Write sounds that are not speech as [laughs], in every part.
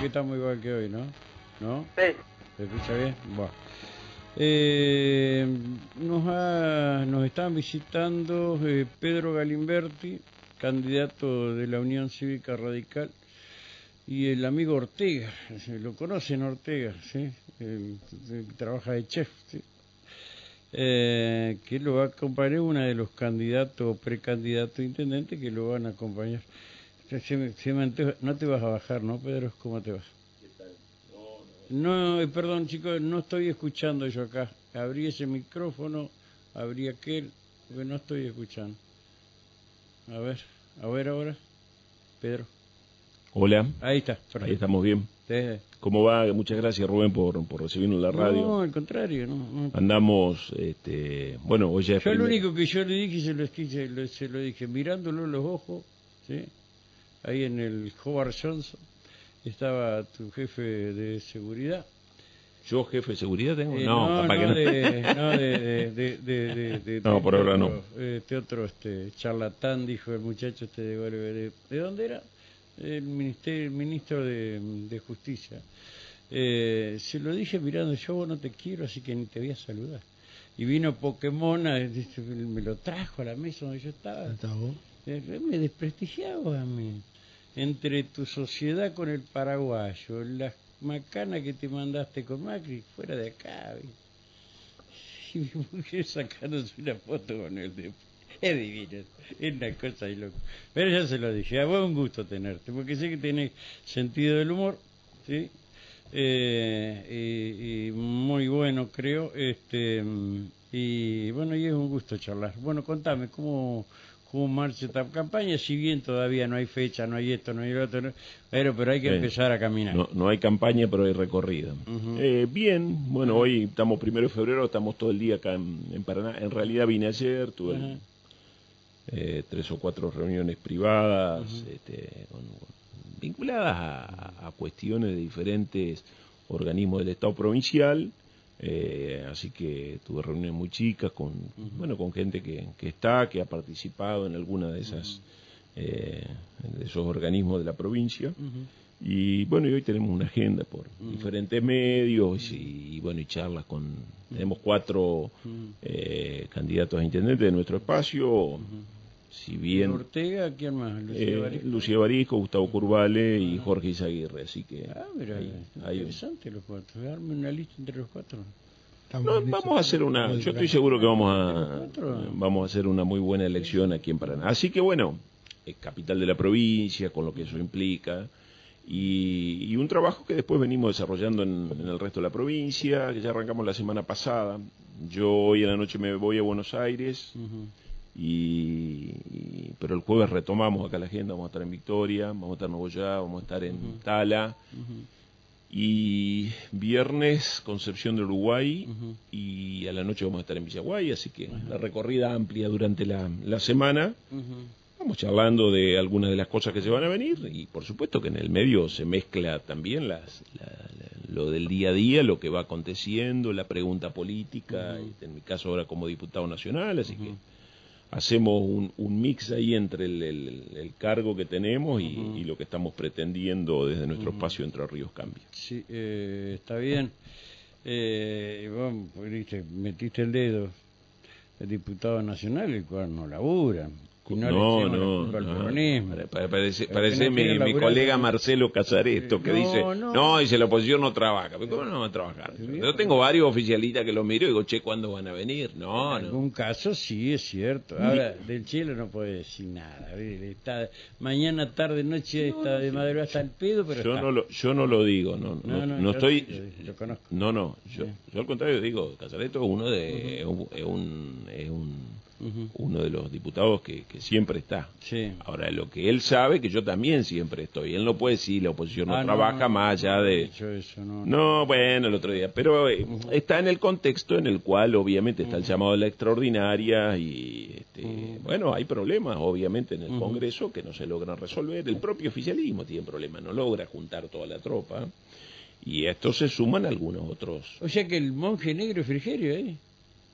que estamos igual que hoy, ¿no? ¿No? Sí. ¿Se escucha bien? Bueno. Eh, nos, ha, nos están visitando eh, Pedro Galimberti, candidato de la Unión Cívica Radical, y el amigo Ortega, lo conocen Ortega, ¿sí? El- trabaja de chef, ¿sí? Eh, que lo va a acompañar uno de los candidatos o precandidatos intendente que lo van a acompañar. Se me- se me antoja- no te vas a bajar, ¿no, Pedro? ¿Cómo te vas? No, eh, perdón, chicos, no estoy escuchando yo acá. Abrí ese micrófono, abrí aquel, porque no estoy escuchando. A ver, a ver ahora. Pedro. Hola, Ahí está, ahí perfecto. estamos bien. Sí. ¿Cómo va? Muchas gracias Rubén por, por recibirnos en la radio. No, al contrario, no. no. Andamos, este, bueno, hoy ya es Yo lo primer- único que yo le dije, se lo, se lo, se lo dije, mirándolo en los ojos, ¿sí? Ahí en el Howard Johnson, estaba tu jefe de seguridad. ¿Yo jefe de seguridad tengo? Eh, no, no, capaz no, que no. de, no, de, de, de, de- de- [laughs] de- No, por este ahora otro, eh, Este otro este, charlatán, dijo el muchacho este de. ¿De, ¿de dónde era? El, ministerio, el ministro de, de Justicia. Eh, se lo dije mirando, yo vos no te quiero, así que ni te voy a saludar. Y vino Pokémon, dice, me lo trajo a la mesa donde yo estaba. Eh, Me desprestigiaba a mí. Entre tu sociedad con el paraguayo, las macanas que te mandaste con Macri, fuera de acá. [laughs] Y mi mujer sacándose una foto con él. Es divino, es una cosa de loco. Pero ya se lo dije, a un gusto tenerte, porque sé que tenés sentido del humor, ¿sí? Eh, y, y muy bueno creo, este y bueno, y es un gusto charlar. Bueno, contame, ¿cómo, cómo marcha esta campaña? Si bien todavía no hay fecha, no hay esto, no hay lo otro, no- pero, pero hay que Sí. empezar a caminar. No, no hay campaña, pero hay recorrida. Ujú. Eh, bien, bueno, hoy estamos primero de febrero, estamos todo el día acá en, en Paraná. En realidad vine ayer, tuve eh, tres o cuatro reuniones privadas este, con- vinculadas a, a cuestiones de diferentes organismos del Estado provincial. Eh, así que tuve reuniones muy chicas con bueno con gente que, que está que ha participado en alguna de esas eh, de esos organismos de la provincia. Y bueno, y hoy tenemos una agenda por diferentes medios y, y, bueno, y charlas con... Tenemos cuatro eh, candidatos a intendente de nuestro espacio, si bien Ortega, ¿quién más? Lucía eh, Barisco. Lucía Barisco, Gustavo Curvale y Jorge Izaguirre, así que... Ah, mira, un- interesante los cuatro. Darme una lista entre los cuatro. No, vamos a hacer una... Yo estoy seguro que vamos a, Cuatro. vamos a hacer una muy buena elección aquí en Paraná. Así que bueno, es capital de la provincia, con lo que eso implica, y, y un trabajo que después venimos desarrollando en, en el resto de la provincia, que ya arrancamos la semana pasada. Yo hoy en la noche me voy a Buenos Aires. Y, y- pero el jueves retomamos acá la agenda, vamos a estar en Victoria, vamos a estar en Nogoyá, vamos a estar en Tala, y viernes Concepción de Uruguay y a la noche vamos a estar en Villaguay, así que la recorrida amplia durante la, la semana. Vamos charlando de algunas de las cosas que se van a venir y por supuesto que en el medio se mezcla también las, la- la- lo del día a día, lo que va aconteciendo, la pregunta política, en mi caso ahora como diputado nacional, así que hacemos un, un mix ahí entre el, el- el cargo que tenemos y, y lo que estamos pretendiendo desde nuestro espacio Entre Ríos Cambia. Sí, eh, está bien. Eh, vos metiste el dedo. El diputado nacional, el cual no labura. No, no, no, al peronismo. Parece, parece no mi, mi colega. Marcelo Casareto que No, dice, no. no, dice la oposición no trabaja. Pero ¿Cómo no va a trabajar? Yo tengo varios oficialistas que los miro y digo, che, ¿cuándo van a venir? No, en algún caso sí es cierto. Ahora, del Chile no puede decir nada. Está, mañana, tarde, noche, está de madrugada hasta el pedo, pero Yo está. no, lo, yo no lo digo, no, no, estoy... lo- lo conozco. No, no, yo, yo al contrario digo, Casareto es uno de, es un, es un, es un- Uno de los diputados que, que siempre está. Sí. Ahora, lo que él sabe, que yo también siempre estoy. Él no puede decir, la oposición no Ah, trabaja más allá de... eso, no, No, bueno, el otro día, pero eh, está en el contexto en el cual obviamente está el llamado de la extraordinaria y este, bueno, hay problemas obviamente en el Congreso que no se logran resolver, el propio oficialismo tiene problemas, no logra juntar toda la tropa y a esto se suman algunos otros. O sea que el monje negro es Frigerio, ¿eh?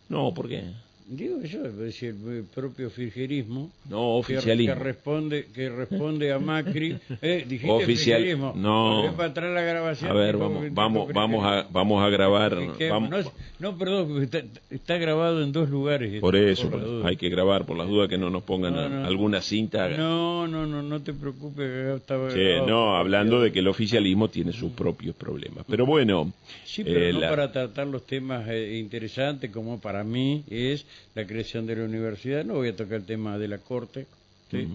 No, ¿por qué? Digo yo, es decir, el propio firgerismo No, que, oficialismo. que responde que responde a Macri. [laughs] Eh, dijiste Oficial- no. Volvé para atrás la grabación. A ver, vamos, vamos, vamos a, vamos a grabar. Que- que- vamos- no, no, perdón, está, está grabado en dos lugares. por eso, hay que grabar, por las dudas que no nos pongan No, a- no. alguna cinta. No, no, no, no te preocupes. que estaba Sí, grabado. no, hablando de que el oficialismo tiene sus propios problemas. Pero bueno, Sí, pero eh, no la- para tratar los temas eh, interesantes como para mí es la creación de la universidad. No voy a tocar el tema de la corte, ¿sí?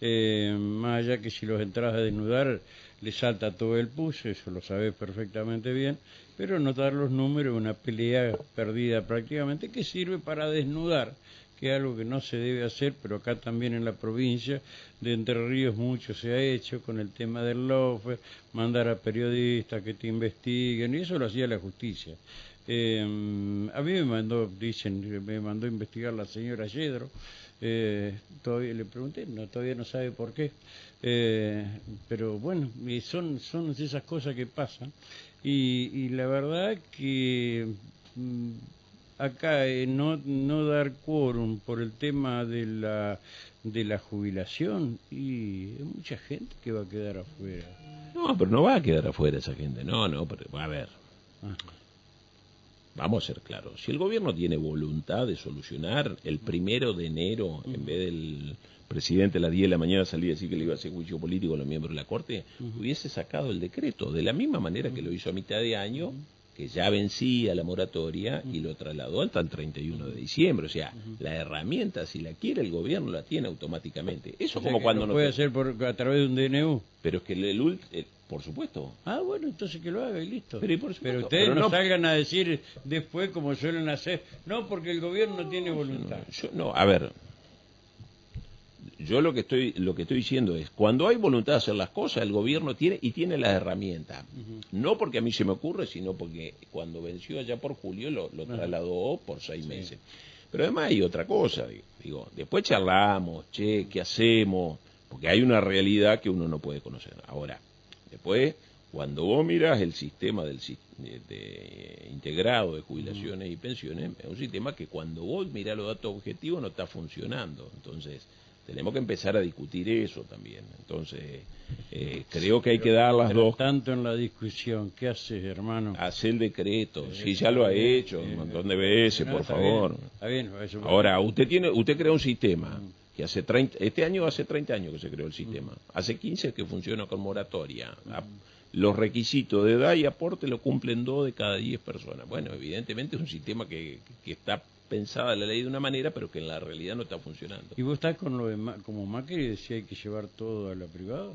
Eh, más allá que si los entras a desnudar le salta todo el pus, eso lo sabes perfectamente bien, pero notar los números, una pelea perdida prácticamente que sirve para desnudar, que es algo que no se debe hacer, pero acá también en la provincia de Entre Ríos mucho se ha hecho con el tema del lofer, mandar a periodistas que te investiguen, y eso lo hacía la justicia. Eh, a mí me mandó, dicen, me mandó a investigar la señora Yedro, eh, todavía le pregunté, no, todavía no sabe por qué, eh, pero bueno, son, son esas cosas que pasan, y, y la verdad que mm, acá eh, no, no dar quórum por el tema de la, de la jubilación, y hay mucha gente que va a quedar afuera. no, pero no va a quedar afuera esa gente. No, no, pero a ver, Ajá. Vamos a ser claros. Si el gobierno tiene voluntad de solucionar el primero de enero, en vez del presidente a las 10 de la mañana salir a decir que le iba a hacer juicio político a los miembros de la Corte, hubiese sacado el decreto, de la misma manera que lo hizo a mitad de año, que ya vencía la moratoria y lo trasladó hasta el 31 de diciembre. O sea, la herramienta, si la quiere el gobierno, la tiene automáticamente. Eso O sea como que cuando lo no puede hacer por, a través de un DNU. Pero es que el, el ult- el- por supuesto. Ah, bueno, entonces que lo haga y listo. Pero, y por supuesto, ustedes pero no, no- salgan a decir después como suelen hacer, no, porque el gobierno no tiene voluntad. Yo, no, a ver, yo lo que estoy lo que estoy diciendo es cuando hay voluntad de hacer las cosas el gobierno tiene y tiene las herramientas. No porque a mí se me ocurre sino porque cuando venció allá por julio lo, lo trasladó por seis meses. Pero además hay otra cosa digo, digo, después charlamos che qué hacemos porque hay una realidad que uno no puede conocer. Ahora después cuando vos mirás el sistema del de integrado de jubilaciones y pensiones es un sistema que cuando vos mirás los datos objetivos no está funcionando. Entonces tenemos que empezar a discutir eso también. Entonces eh, creo que hay que dar las Pero dos. Tanto en la discusión, ¿qué haces, hermano? hacer el decreto. Sí ya lo ha hecho un montón de veces No, por está favor. bien, está bien, eso- Ahora, usted tiene, usted crea un sistema que hace 30, este año hace 30 años que se creó el sistema, hace 15 que funciona con moratoria. A- Los requisitos de edad y aporte lo cumplen dos de cada 10 personas. Bueno, evidentemente es un sistema que, que está pensada la ley de una manera, pero que en la realidad no está funcionando. ¿Y vos estás con lo de Ma- como Macri decía hay que llevar todo a la privada?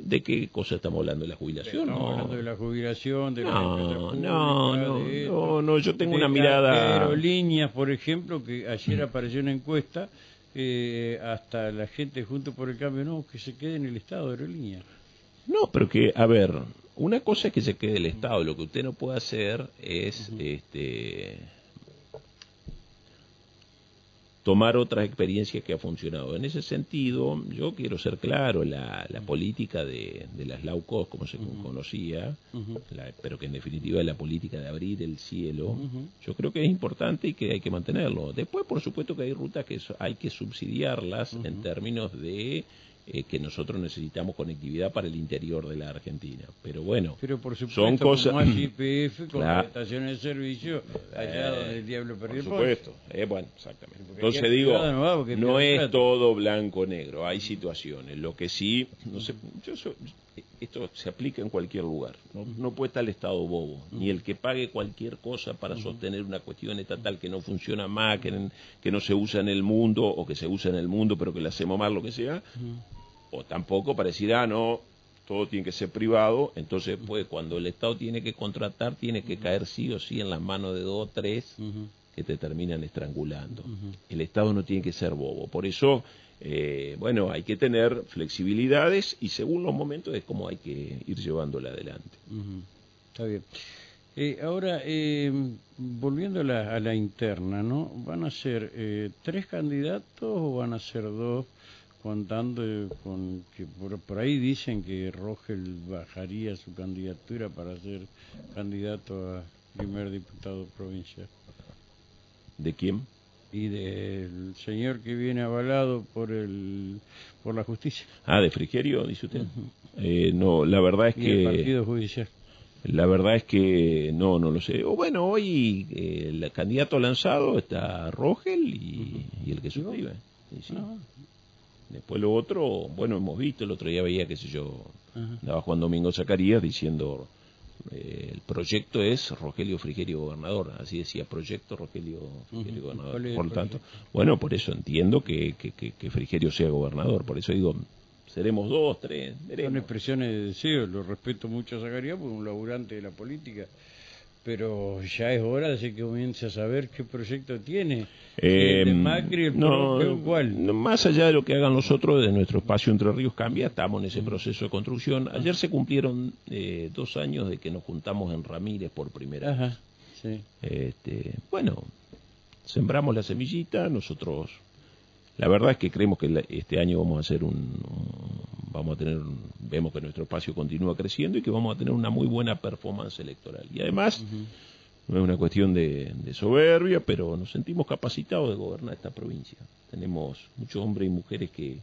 ¿De qué cosa estamos hablando? ¿De la jubilación? Estamos No. hablando de la jubilación, de la No, empresa no, pública, no, de esto, no, no, yo tengo de una mirada- aerolíneas, por ejemplo, que ayer apareció una encuesta, eh, hasta la gente junto por el cambio, no, que se quede en el estado de aerolínea. No, pero que, a ver, una cosa es que se quede el Estado, lo que usted no puede hacer es este tomar otras experiencias que ha funcionado. En ese sentido, yo quiero ser claro, la, la política de, de las low cost, como se conocía, la- pero que en definitiva es la política de abrir el cielo, yo creo que es importante y que hay que mantenerlo. Después, por supuesto que hay rutas que hay que subsidiarlas en términos de eh, que nosotros necesitamos conectividad para el interior de la Argentina. Pero bueno, Pero por supuesto, son cosas... como hay IPF con Claro. estaciones de servicio allá donde el diablo Por perdió el supuesto, eh, bueno, exactamente. Porque Entonces digo, no es plata. todo blanco o negro, hay situaciones. Lo que sí, no sé, yo esto se aplica en cualquier lugar. No, no puede estar el Estado bobo, ni el que pague cualquier cosa para sostener una cuestión estatal que no funciona más, que, no se usa en el mundo o que se usa en el mundo pero que la hacemos mal, lo que sea. O tampoco para decir, ah, no, todo tiene que ser privado, entonces pues cuando el Estado tiene que contratar, tiene que caer sí o sí en las manos de dos o tres que te terminan estrangulando. El Estado no tiene que ser bobo. Por eso, eh, bueno, hay que tener flexibilidades y según los momentos es como hay que ir llevándola adelante. Está bien. Eh, ahora, eh, volviendo a la, a la interna, ¿no? ¿Van a ser eh, tres candidatos o van a ser dos? Contando con que por, por ahí dicen que Rogel bajaría su candidatura para ser candidato a primer diputado provincial. ¿De quién? Y del señor que viene avalado por el por la justicia. Ah, de Frigerio, dice usted. eh, no, la verdad es y que... el partido judicial. La verdad es que no, no lo sé. O bueno, hoy eh, el candidato lanzado está Rogel y, y el que suscribe. Y sí. Ah, Después lo otro, bueno, hemos visto, el otro día veía, qué sé yo, andaba Juan Domingo Zacarías diciendo, eh, el proyecto es Rogelio Frigerio gobernador, así decía, proyecto Rogelio Frigerio gobernador. ¿Cuál es el Por lo tanto, bueno, por eso entiendo que, que, que, que Frigerio sea gobernador, por eso digo, seremos dos, tres, Son expresiones de deseo, lo respeto mucho a Zacarías porque un laburante de la política, pero ya es hora de que comience a saber qué proyecto tiene. Eh, el de Macri, el no, propio, ¿cuál? Más allá de lo que hagan los otros, de nuestro espacio Entre Ríos cambia, estamos en ese proceso de construcción. Ayer se cumplieron eh, dos años de que nos juntamos en Ramírez por primera vez. Ajá, sí. Este, bueno, sembramos la semillita, nosotros, la verdad es que creemos que este año vamos a hacer un, vamos a tener, vemos que nuestro espacio continúa creciendo y que vamos a tener una muy buena performance electoral. Y además, no es una cuestión de, de soberbia, pero nos sentimos capacitados de gobernar esta provincia. Tenemos muchos hombres y mujeres que,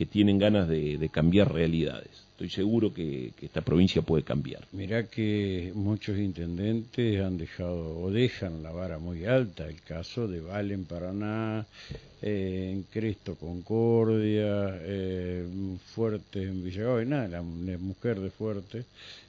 que tienen ganas de, cambiar realidades. Estoy seguro que, que esta provincia puede cambiar. Mirá que muchos intendentes han dejado o dejan la vara muy alta. El caso de Valen Paraná, eh, en Cristo Concordia, eh, Fuerte en Villaguay, nada, la, mujer de Fuerte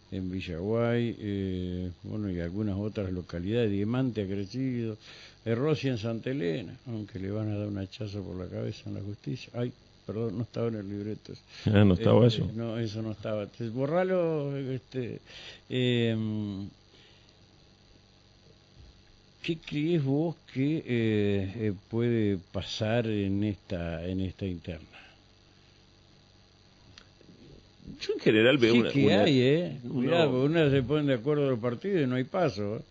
en Villaguay, eh, bueno, y algunas otras localidades. Diamante ha crecido, eh, Rossi en Santa Elena, aunque le van a dar una hachazo por la cabeza en la justicia. Ay, perdón, no estaba en el libreto. Ah, no estaba Este, eso. No, eso no estaba. Entonces, borralo. Este, eh, ¿Qué crees vos que eh, eh, puede pasar en esta en esta interna? Yo en general veo sí una, que una- hay, ¿eh? Mirá, porque una se ponen de acuerdo los partidos y no hay paso. ¿eh?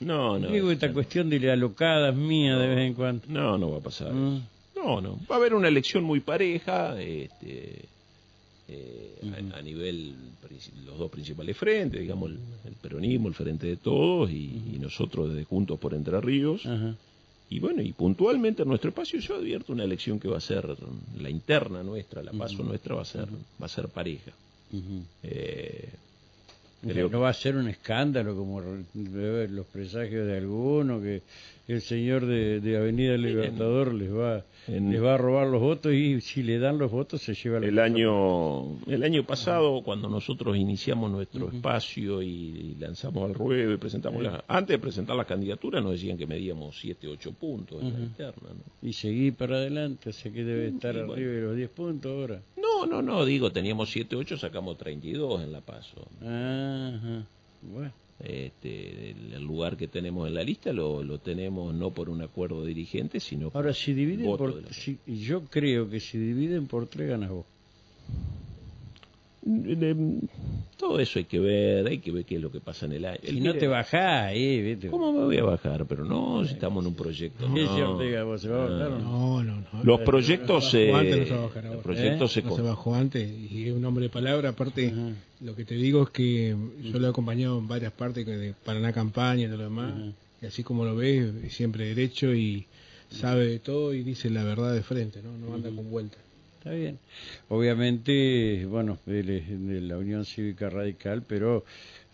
No, no. Digo, esta cuestión de alocadas mías de vez en cuando. No, no va a pasar. Mm. No, no. Va a haber una elección muy pareja, este, eh, a- a, nivel los dos principales frentes, digamos el, el peronismo, el frente de todos y, y nosotros desde Juntos por Entre Ríos. Y bueno, y puntualmente en nuestro espacio yo advierto una elección que va a ser la interna nuestra, la paso nuestra va a ser va a ser pareja. Eh, Creo no va a ser un escándalo como los presagios de alguno que el señor de, de Avenida Libertador les va En- les va a robar los votos y si le dan los votos se lleva la El año, el año pasado, cuando nosotros iniciamos nuestro espacio y, lanzamos al ruedo y presentamos la, antes de presentar las candidaturas nos decían que medíamos 7, 8 puntos en la interna. ¿no? y seguí para adelante, o sea que debe estar y arriba bueno. de los 10 puntos ahora. No, no, no, digo, teníamos 7, 8, sacamos 32 en la paso. Ajá. Bueno, Este, el, lugar que tenemos en la lista lo, lo tenemos no por un acuerdo dirigente, sino por ahora si dividen por si, yo creo que si dividen por tres ganas vos. Eh, Todo eso hay que ver, hay que ver qué es lo que pasa en el año. Si El no te bajás, eh, vete. ¿Cómo me voy a bajar? Pero no, si estamos en un proyecto. ¿Qué dice no. Ortega? ¿Vos se va a bajar o no? No. Los Eh, proyectos se, los proyectos se No con- se bajó antes y es un hombre de palabra. Aparte, Ajá. lo que te digo es que yo lo he acompañado en varias partes que de Paraná Campaña y todo lo demás. Ajá. Y así como lo ves, es siempre derecho y sabe de todo y dice la verdad de frente, ¿no? No anda con vuelta. Está bien. Obviamente, bueno, él es de la Unión Cívica Radical, pero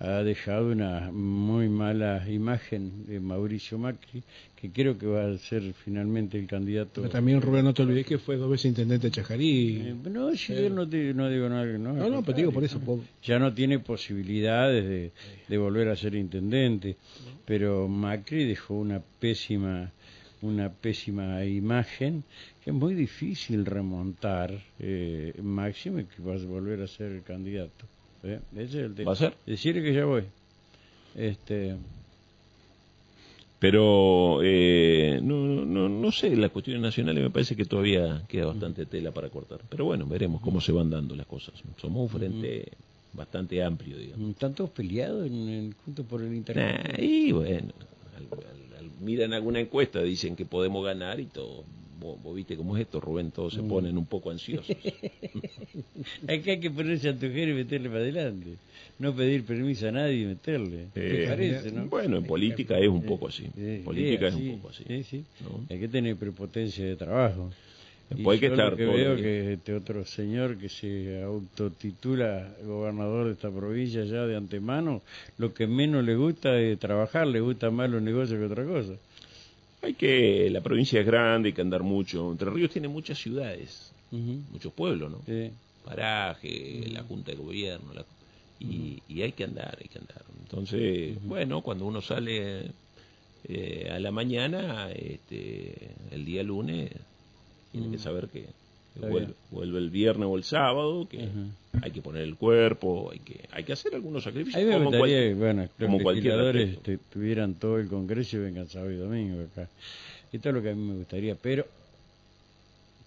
ha dejado una muy mala imagen de Mauricio Macri, que creo que va a ser finalmente el candidato. Pero también, Rubén, no te olvides que fue dos veces intendente de Eh, Chajarí. no, si yo no, te- no digo nada. No, No, pero digo por eso. Ya no tiene posibilidades de, de volver a ser intendente, pero Macri dejó una pésima una pésima imagen que es muy difícil remontar eh, máximo que vas a volver a ser el candidato ¿eh? ese es el tema ¿Va a ser? decirle que ya voy este Pero eh, no, no, no, sé, las cuestiones nacionales me parece que todavía queda bastante tela para cortar. Pero bueno, veremos cómo se van dando las cosas. Somos un frente bastante amplio, digamos. están todos peleados en, en- juntos por el internet Nah, y bueno, miran alguna encuesta, dicen que podemos ganar y todo. Vos, vos viste cómo es esto, Rubén, todos se ponen un poco ansiosos. [laughs] Acá hay que ponerse a antojar y meterle para adelante. No pedir permiso a nadie y meterle. ¿Qué Eh, parece, no? Bueno, en política es un poco así. Sí, política sí, es un poco así. Sí, sí. ¿no? Hay que tener prepotencia de trabajo. Y Después hay que estar lo que todos los veo que este otro señor que se autotitula gobernador de esta provincia ya de antemano, lo que menos le gusta es trabajar, le gusta más los negocios que otra cosa. Hay que, la provincia es grande, hay que andar mucho. Entre Ríos tiene muchas ciudades, muchos pueblos, ¿no? Sí. Paraje, la Junta de Gobierno, la- y, y hay que andar, hay que andar. Entonces, bueno, cuando uno sale eh, a la mañana, este, el día lunes, tiene que Ujú. saber que, vuelve, vuelve el viernes o el sábado, que hay que poner el cuerpo, hay que, hay que hacer algunos sacrificios. Me como gustaría cual- que bueno, como los cualquier legisladores aspecto. este, tuvieran todo el Congreso y vengan sábado y domingo acá. Esto es lo que a mí me gustaría, pero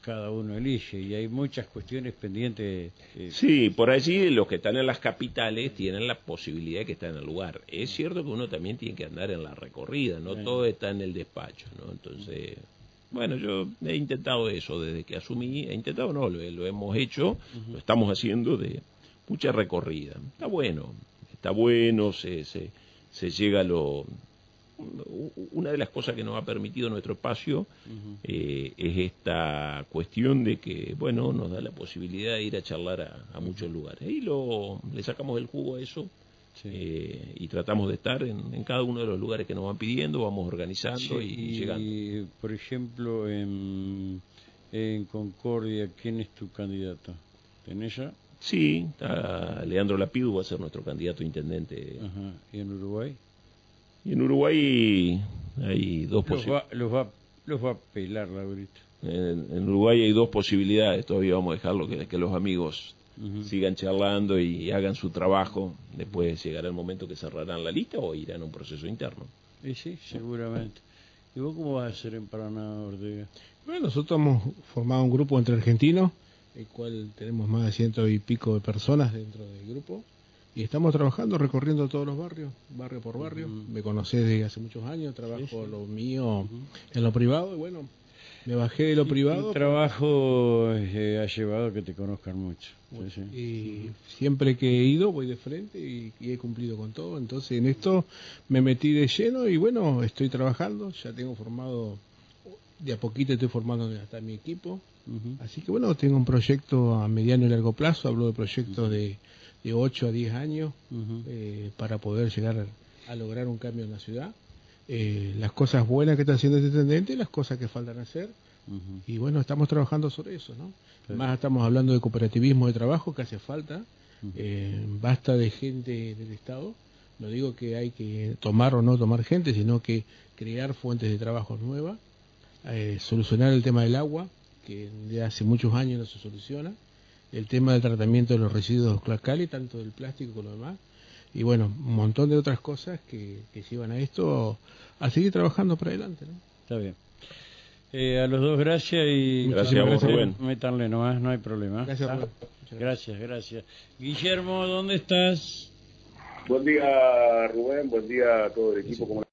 cada uno elige y hay muchas cuestiones pendientes. eh, Sí, por allí los que están en las capitales tienen la posibilidad de que estén en el lugar. Es cierto que uno también tiene que andar en la recorrida, no todo está en el despacho, ¿no? Entonces, bueno, yo he intentado eso desde que asumí, he intentado, no, lo, lo hemos hecho, lo estamos haciendo de mucha recorrida. Está bueno, está bueno, se, se, se llega a lo... Una de las cosas que nos ha permitido nuestro espacio eh, es esta cuestión de que, bueno, nos da la posibilidad de ir a charlar a, a muchos lugares. Y lo, le sacamos el jugo a eso Sí. eh, y tratamos de estar en, en cada uno de los lugares que nos van pidiendo, vamos organizando Sí, y, llegando. y, por ejemplo, en, en Concordia, ¿quién es tu candidato? ¿Tenés ya? Sí, está Leandro Lapidu va a ser nuestro candidato a intendente. Ajá. ¿Y en Uruguay? Y en Uruguay hay dos Los posibilidades. va, los va, los va a pelar, Laurita. En, en Uruguay hay dos posibilidades, todavía vamos a dejarlo que, que los amigos Sigan charlando y hagan su trabajo. Después llegará el momento que cerrarán la lista o irán a un proceso interno. Y sí, seguramente. ¿Y vos cómo vas a hacer en Paraná, Ortega? Bueno, nosotros hemos formado un grupo entre argentinos, el cual tenemos más de ciento y pico de personas dentro del grupo. Y estamos trabajando, recorriendo todos los barrios, barrio por barrio. Me conocés desde hace muchos años, trabajo Sí, sí. lo mío en lo privado y bueno, me bajé de lo privado. Tu trabajo eh, ha llevado a que te conozcan mucho. Sí, sí. Y siempre que he ido voy de frente y, y he cumplido con todo. Entonces en esto me metí de lleno y bueno, estoy trabajando. Ya tengo formado, de a poquito estoy formando hasta mi equipo. Ujú. Así que bueno, tengo un proyecto a mediano y largo plazo. Hablo de proyectos de, de 8 a 10 años eh, para poder llegar a lograr un cambio en la ciudad. Eh, las cosas buenas que está haciendo este intendente y las cosas que faltan hacer. Y bueno, estamos trabajando sobre eso, ¿no? Sí. Más estamos hablando de cooperativismo de trabajo que hace falta. Eh, basta de gente del Estado. No digo que hay que tomar o no tomar gente, sino que crear fuentes de trabajo nuevas, eh, solucionar el tema del agua, que de hace muchos años no se soluciona, el tema del tratamiento de los residuos clorcales, tanto del plástico como lo demás, y bueno, un montón de otras cosas que, que llevan a esto a seguir trabajando para adelante. ¿no? Está bien. Eh, a los dos gracias y Gracias a vos, Rubén. métanle nomás, no hay problema. Gracias. Muchas Gracias, gracias. Guillermo, ¿dónde estás? Buen día, Rubén. Buen día a todo el equipo. ¿Cómo